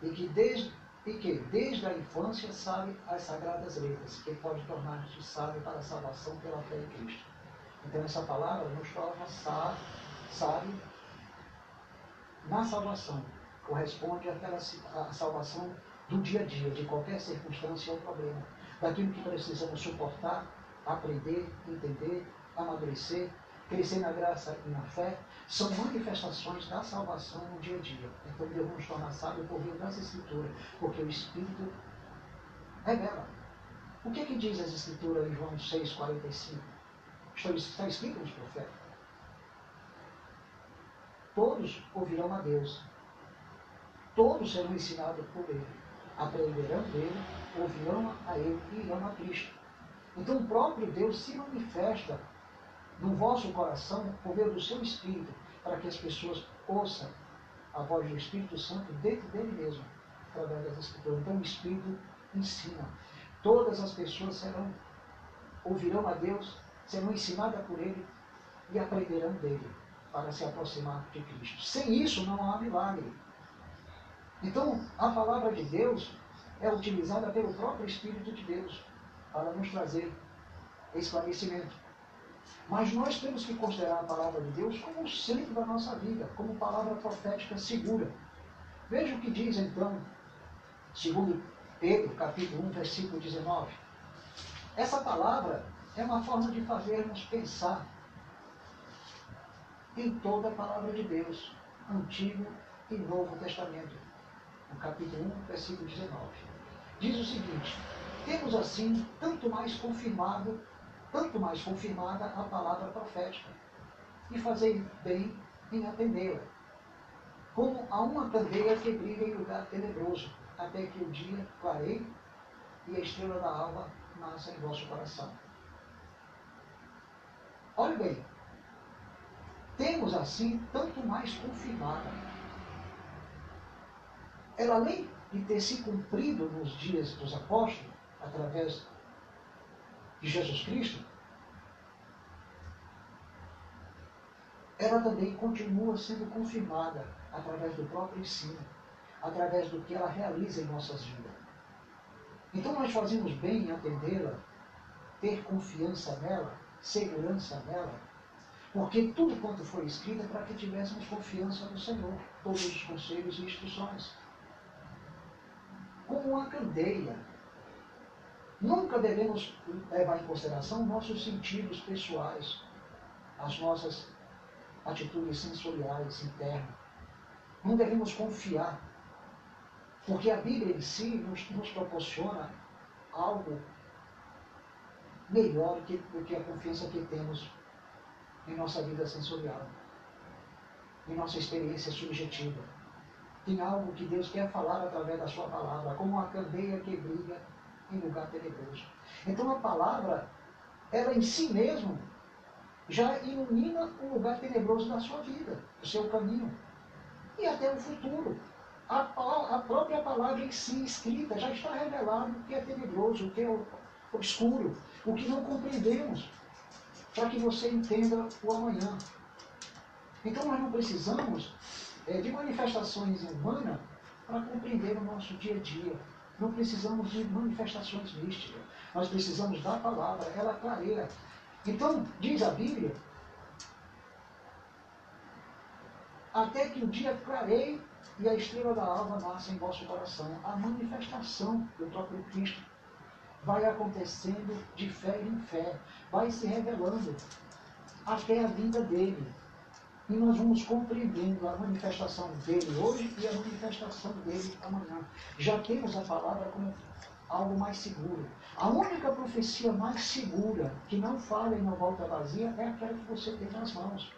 e que desde, e que desde a infância sabe as sagradas letras, que pode tornar-se sábio para a salvação pela fé em Cristo. Então essa palavra nos torna sábio, na salvação. Corresponde àquela à salvação do dia a dia, de qualquer circunstância ou problema, daquilo que precisamos suportar aprender, entender, amadurecer, crescer na graça e na fé, são manifestações da salvação no dia a dia. Então Deus nos torna sábio por meio das Escrituras, porque o Espírito revela. O que, é que diz as Escrituras em João 6,45? Está escrito nos profetas. Todos ouvirão a Deus. Todos serão ensinados por Ele. Aprenderão dele, ouvirão a Ele e irão a Cristo. Então o próprio Deus se manifesta no vosso coração por meio do seu Espírito, para que as pessoas ouçam a voz do Espírito Santo dentro dele mesmo, através das Escrituras. Então o Espírito ensina. Todas as pessoas serão, ouvirão a Deus, serão ensinadas por Ele e aprenderão dele para se aproximar de Cristo. Sem isso não há milagre. Então, a palavra de Deus é utilizada pelo próprio Espírito de Deus para nos trazer esclarecimento. Mas nós temos que considerar a palavra de Deus como o centro da nossa vida, como palavra profética segura. Veja o que diz então, segundo Pedro, capítulo 1, versículo 19. Essa palavra é uma forma de fazermos pensar em toda a palavra de Deus, Antigo e Novo Testamento. No capítulo 1, versículo 19. Diz o seguinte, temos assim tanto mais confirmado, tanto mais confirmada a palavra profética, e fazer bem em atendê-la, como a uma candeia que brilha em lugar tenebroso, até que o dia clareie e a estrela da alva nasça em vosso coração. Olhe bem, temos assim tanto mais confirmada. Ela, além de ter se cumprido nos dias dos apóstolos, através de Jesus Cristo, ela também continua sendo confirmada através do próprio ensino, através do que ela realiza em nossas vidas. Então nós fazemos bem em atendê-la, ter confiança nela, segurança nela, porque tudo quanto foi escrito é para que tivéssemos confiança no Senhor, todos os conselhos e instruções. Como uma candeia. Nunca devemos levar em consideração nossos sentidos pessoais, as nossas atitudes sensoriais internas. Não devemos confiar, porque a Bíblia em si nos, nos proporciona algo melhor que, do que a confiança que temos em nossa vida sensorial, em nossa experiência subjetiva. Tem algo que Deus quer falar através da sua palavra, como uma candeia que brilha em lugar tenebroso. Então a palavra, ela em si mesma, já ilumina o lugar tenebroso da sua vida, o seu caminho e até o futuro. A, a própria palavra em si, escrita, já está revelando o que é tenebroso, o que é obscuro, o que não compreendemos, para que você entenda o amanhã. Então nós não precisamos é, de manifestações humanas para compreender o nosso dia a dia. Não precisamos de manifestações místicas. Nós precisamos da palavra, ela clareia. Então, diz a Bíblia, até que o dia clareie e a estrela da alva nasça em vosso coração. A manifestação do próprio Cristo vai acontecendo de fé em fé, vai se revelando até a vinda dele. E nós vamos compreendendo a manifestação dele hoje e a manifestação dele amanhã. Já temos a palavra como algo mais seguro. A única profecia mais segura, que não fala e não volta vazia, é aquela que você tem nas mãos.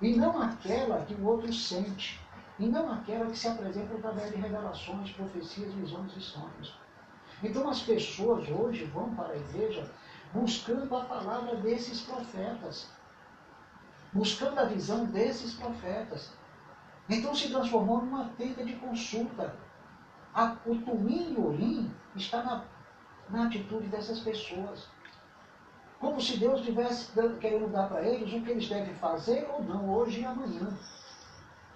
E não aquela que o outro sente. E não aquela que se apresenta através de revelações, profecias, visões e sonhos. Então as pessoas hoje vão para a igreja buscando a palavra desses profetas, buscando a visão desses profetas. Então se transformou numa tenda de consulta. A, o tumim e orim está na, na atitude dessas pessoas. Como se Deus estivesse querendo dar para eles o que eles devem fazer ou não, hoje e amanhã.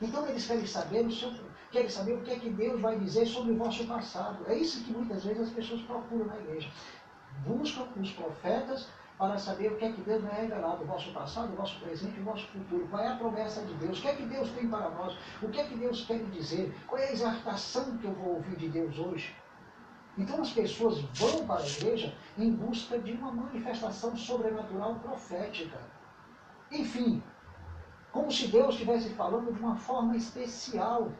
Então eles querem saber o seu, querem saber o que é que Deus vai dizer sobre o vosso passado. É isso que muitas vezes as pessoas procuram na igreja. Buscam os profetas para saber o que é que Deus vai revelar do vosso passado, do vosso presente e do vosso futuro. Qual é a promessa de Deus? O que é que Deus tem para nós? O que é que Deus quer dizer? Qual é a exaltação que eu vou ouvir de Deus hoje? Então as pessoas vão para a igreja em busca de uma manifestação sobrenatural profética. Enfim, como se Deus estivesse falando de uma forma especial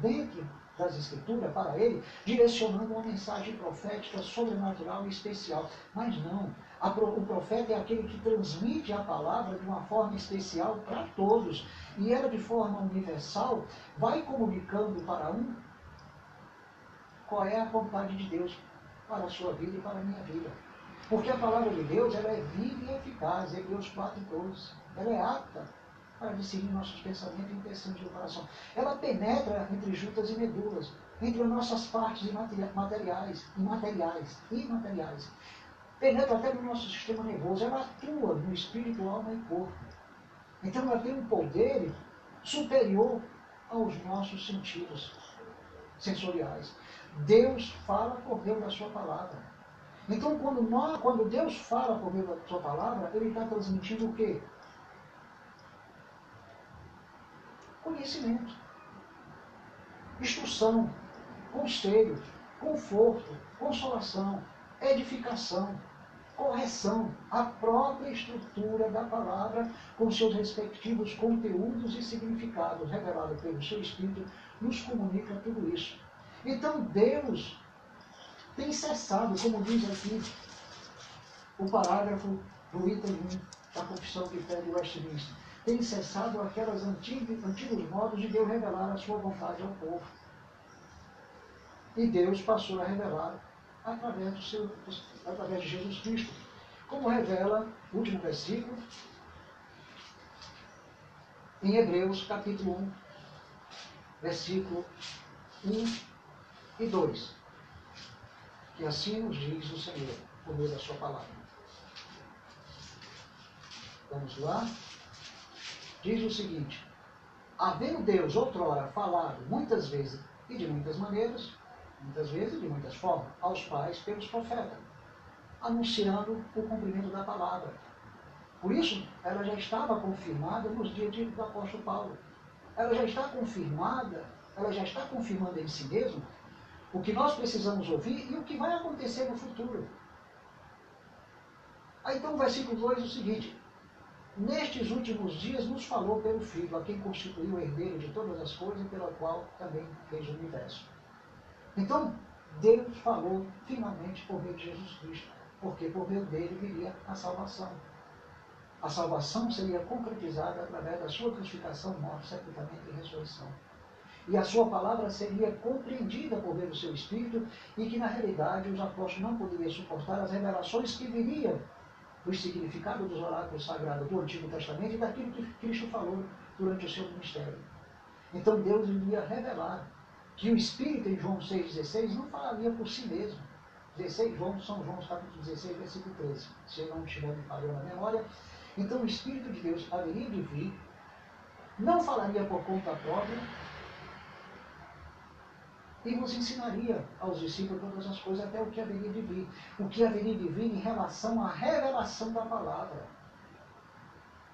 dentro das Escrituras para ele, direcionando uma mensagem profética sobrenatural e especial. Mas não. o profeta é aquele que transmite a palavra de uma forma especial para todos. E ela, de forma universal, vai comunicando para um qual é a vontade de Deus para a sua vida e para a minha vida. Porque a palavra de Deus ela é viva e eficaz, Hebreus 4 e 12. Ela é apta para discernir nossos pensamentos e intenções do coração. Ela penetra entre juntas e medulas, entre as nossas partes materiais, imateriais, imateriais. Penetra até no nosso sistema nervoso. Ela atua no espírito, alma e corpo. Então ela tem um poder superior aos nossos sentidos sensoriais. Deus fala por meio da sua palavra. Então, quando, nós, quando Deus fala por meio da sua palavra, Ele está transmitindo o quê? Conhecimento, instrução, conselho, conforto, consolação, edificação, correção, a própria estrutura da palavra com seus respectivos conteúdos e significados revelado pelo seu Espírito nos comunica tudo isso. Então Deus tem cessado, como diz aqui o parágrafo do item 1 da confissão que pede Westminster, tem cessado aquelas antigos, antigos modos de Deus revelar a sua vontade ao povo. E Deus passou a revelar através, do seu, através de Jesus Cristo. Como revela o último versículo, em Hebreus capítulo 1, versículo 1 e 2. Que assim nos diz o Senhor, por meio da sua palavra. Vamos lá? Diz o seguinte: Havendo Deus outrora falado muitas vezes e de muitas maneiras, muitas vezes e de muitas formas, aos pais pelos profetas, anunciando o cumprimento da palavra. Por isso, ela já estava confirmada nos dias do apóstolo Paulo. Ela já está confirmada, ela já está confirmando em si mesma o que nós precisamos ouvir e o que vai acontecer no futuro. Aí então o versículo 2 é o seguinte: Nestes últimos dias nos falou pelo Filho, a quem constituiu o herdeiro de todas as coisas e pela qual também fez o universo. Então, Deus falou finalmente por meio de Jesus Cristo, porque por meio dele viria a salvação. A salvação seria concretizada através da sua crucificação, morte, sepultamento e ressurreição e a sua palavra seria compreendida por meio do seu Espírito e que, na realidade, os apóstolos não poderiam suportar as revelações que viriam do significado dos oráculos sagrados do Antigo Testamento e daquilo que Cristo falou durante o seu ministério. Então Deus iria revelar que o Espírito em João 6,16 não falaria por si mesmo. 16, João, São João capítulo 16, versículo 13. Se eu não estiver me falhando na memória. Então o Espírito de Deus haveria de vir, não falaria por conta própria, e nos ensinaria aos discípulos todas as coisas, até o que haveria de vir. O que haveria de vir em relação à revelação da palavra.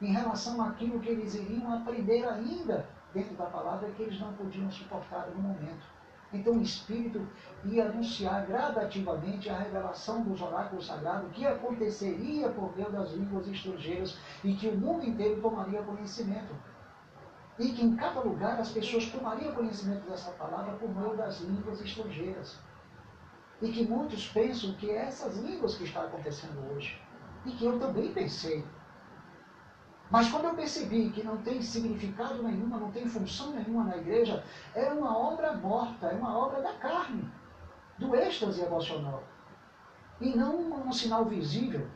Em relação àquilo que eles iriam aprender ainda dentro da palavra que eles não podiam suportar no momento. Então o Espírito ia anunciar gradativamente a revelação dos oráculos sagrados, que aconteceria por meio das línguas estrangeiras e que o mundo inteiro tomaria conhecimento e que em cada lugar as pessoas tomariam conhecimento dessa palavra por meio das línguas estrangeiras. E que muitos pensam que é essas línguas que está acontecendo hoje. E que eu também pensei. Mas quando eu percebi que não tem significado nenhuma, não tem função nenhuma na igreja, é uma obra morta, é uma obra da carne, do êxtase emocional. E não um, um sinal visível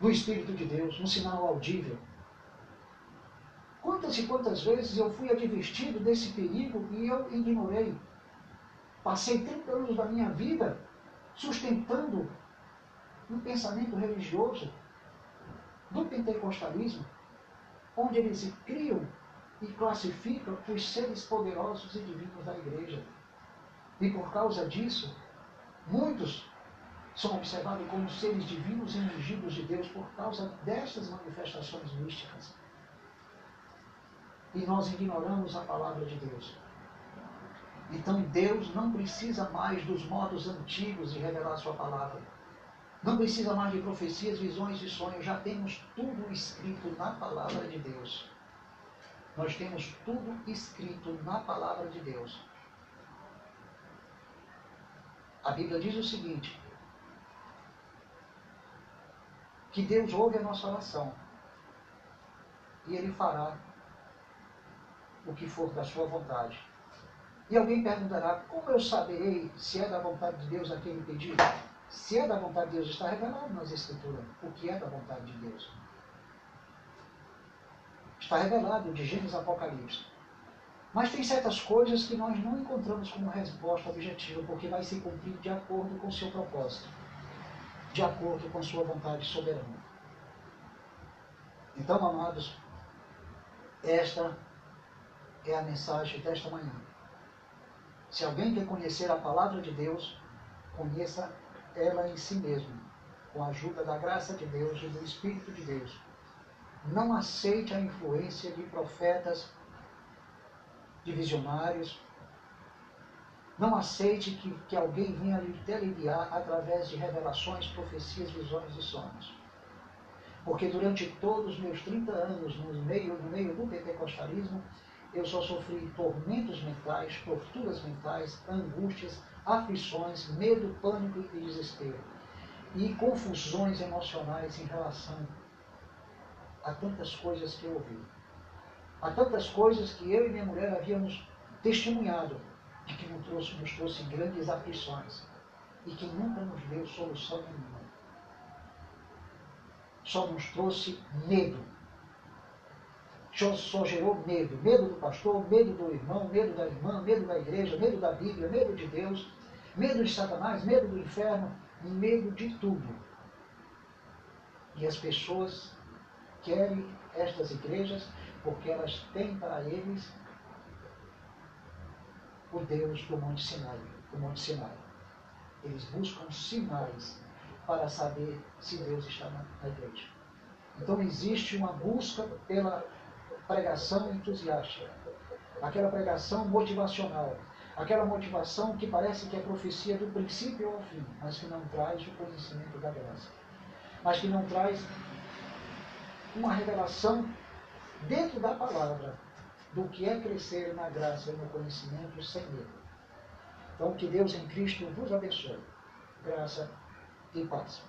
do Espírito de Deus, um sinal audível. Quantas e quantas vezes eu fui advertido desse perigo e eu ignorei. Passei 30 anos da minha vida sustentando um pensamento religioso do pentecostalismo, onde eles criam e classificam os seres poderosos e divinos da igreja. E por causa disso, muitos são observados como seres divinos e ungidos de Deus por causa destas manifestações místicas e nós ignoramos a palavra de Deus. Então Deus não precisa mais dos modos antigos de revelar sua palavra. Não precisa mais de profecias, visões e sonhos. Já temos tudo escrito na palavra de Deus. Nós temos tudo escrito na palavra de Deus. A Bíblia diz o seguinte: que Deus ouve a nossa oração e Ele fará o que for da sua vontade. E alguém perguntará, como eu saberei se é da vontade de Deus aquele pedido? Se é da vontade de Deus, está revelado nas Escrituras o que é da vontade de Deus. Está revelado de Gênesis Apocalipse. Mas tem certas coisas que nós não encontramos como resposta objetiva, porque vai se cumprir de acordo com o seu propósito, de acordo com sua vontade soberana. Então, amados, esta é a mensagem desta manhã. Se alguém quer conhecer a palavra de Deus, conheça ela em si mesmo, com a ajuda da graça de Deus e do Espírito de Deus. Não aceite a influência de profetas, de visionários. Não aceite que, que alguém venha lhe teleguiar através de revelações, profecias, visões e sonhos. Porque durante todos os meus 30 anos no meio, no meio do pentecostalismo, eu só sofri tormentos mentais, torturas mentais, angústias, aflições, medo, pânico e desespero. E confusões emocionais em relação a tantas coisas que eu ouvi. A tantas coisas que eu e minha mulher havíamos testemunhado e que nos trouxe, nos trouxe grandes aflições e que nunca nos deu solução nenhuma. Só nos trouxe medo só gerou medo. Medo do pastor, medo do irmão, medo da irmã, medo da igreja, medo da Bíblia, medo de Deus, medo de Satanás, medo do inferno, medo de tudo. E as pessoas querem estas igrejas, porque elas têm para eles o Deus do Monte Sinai, do Monte Sinai. Eles buscam sinais para saber se Deus está na igreja. Então existe uma busca pela pregação entusiástica, aquela pregação motivacional, aquela motivação que parece que é profecia do princípio ao fim, mas que não traz o conhecimento da graça, mas que não traz uma revelação dentro da palavra do que é crescer na graça e no conhecimento sem medo. Então, que Deus em Cristo vos abençoe. Graça e paz.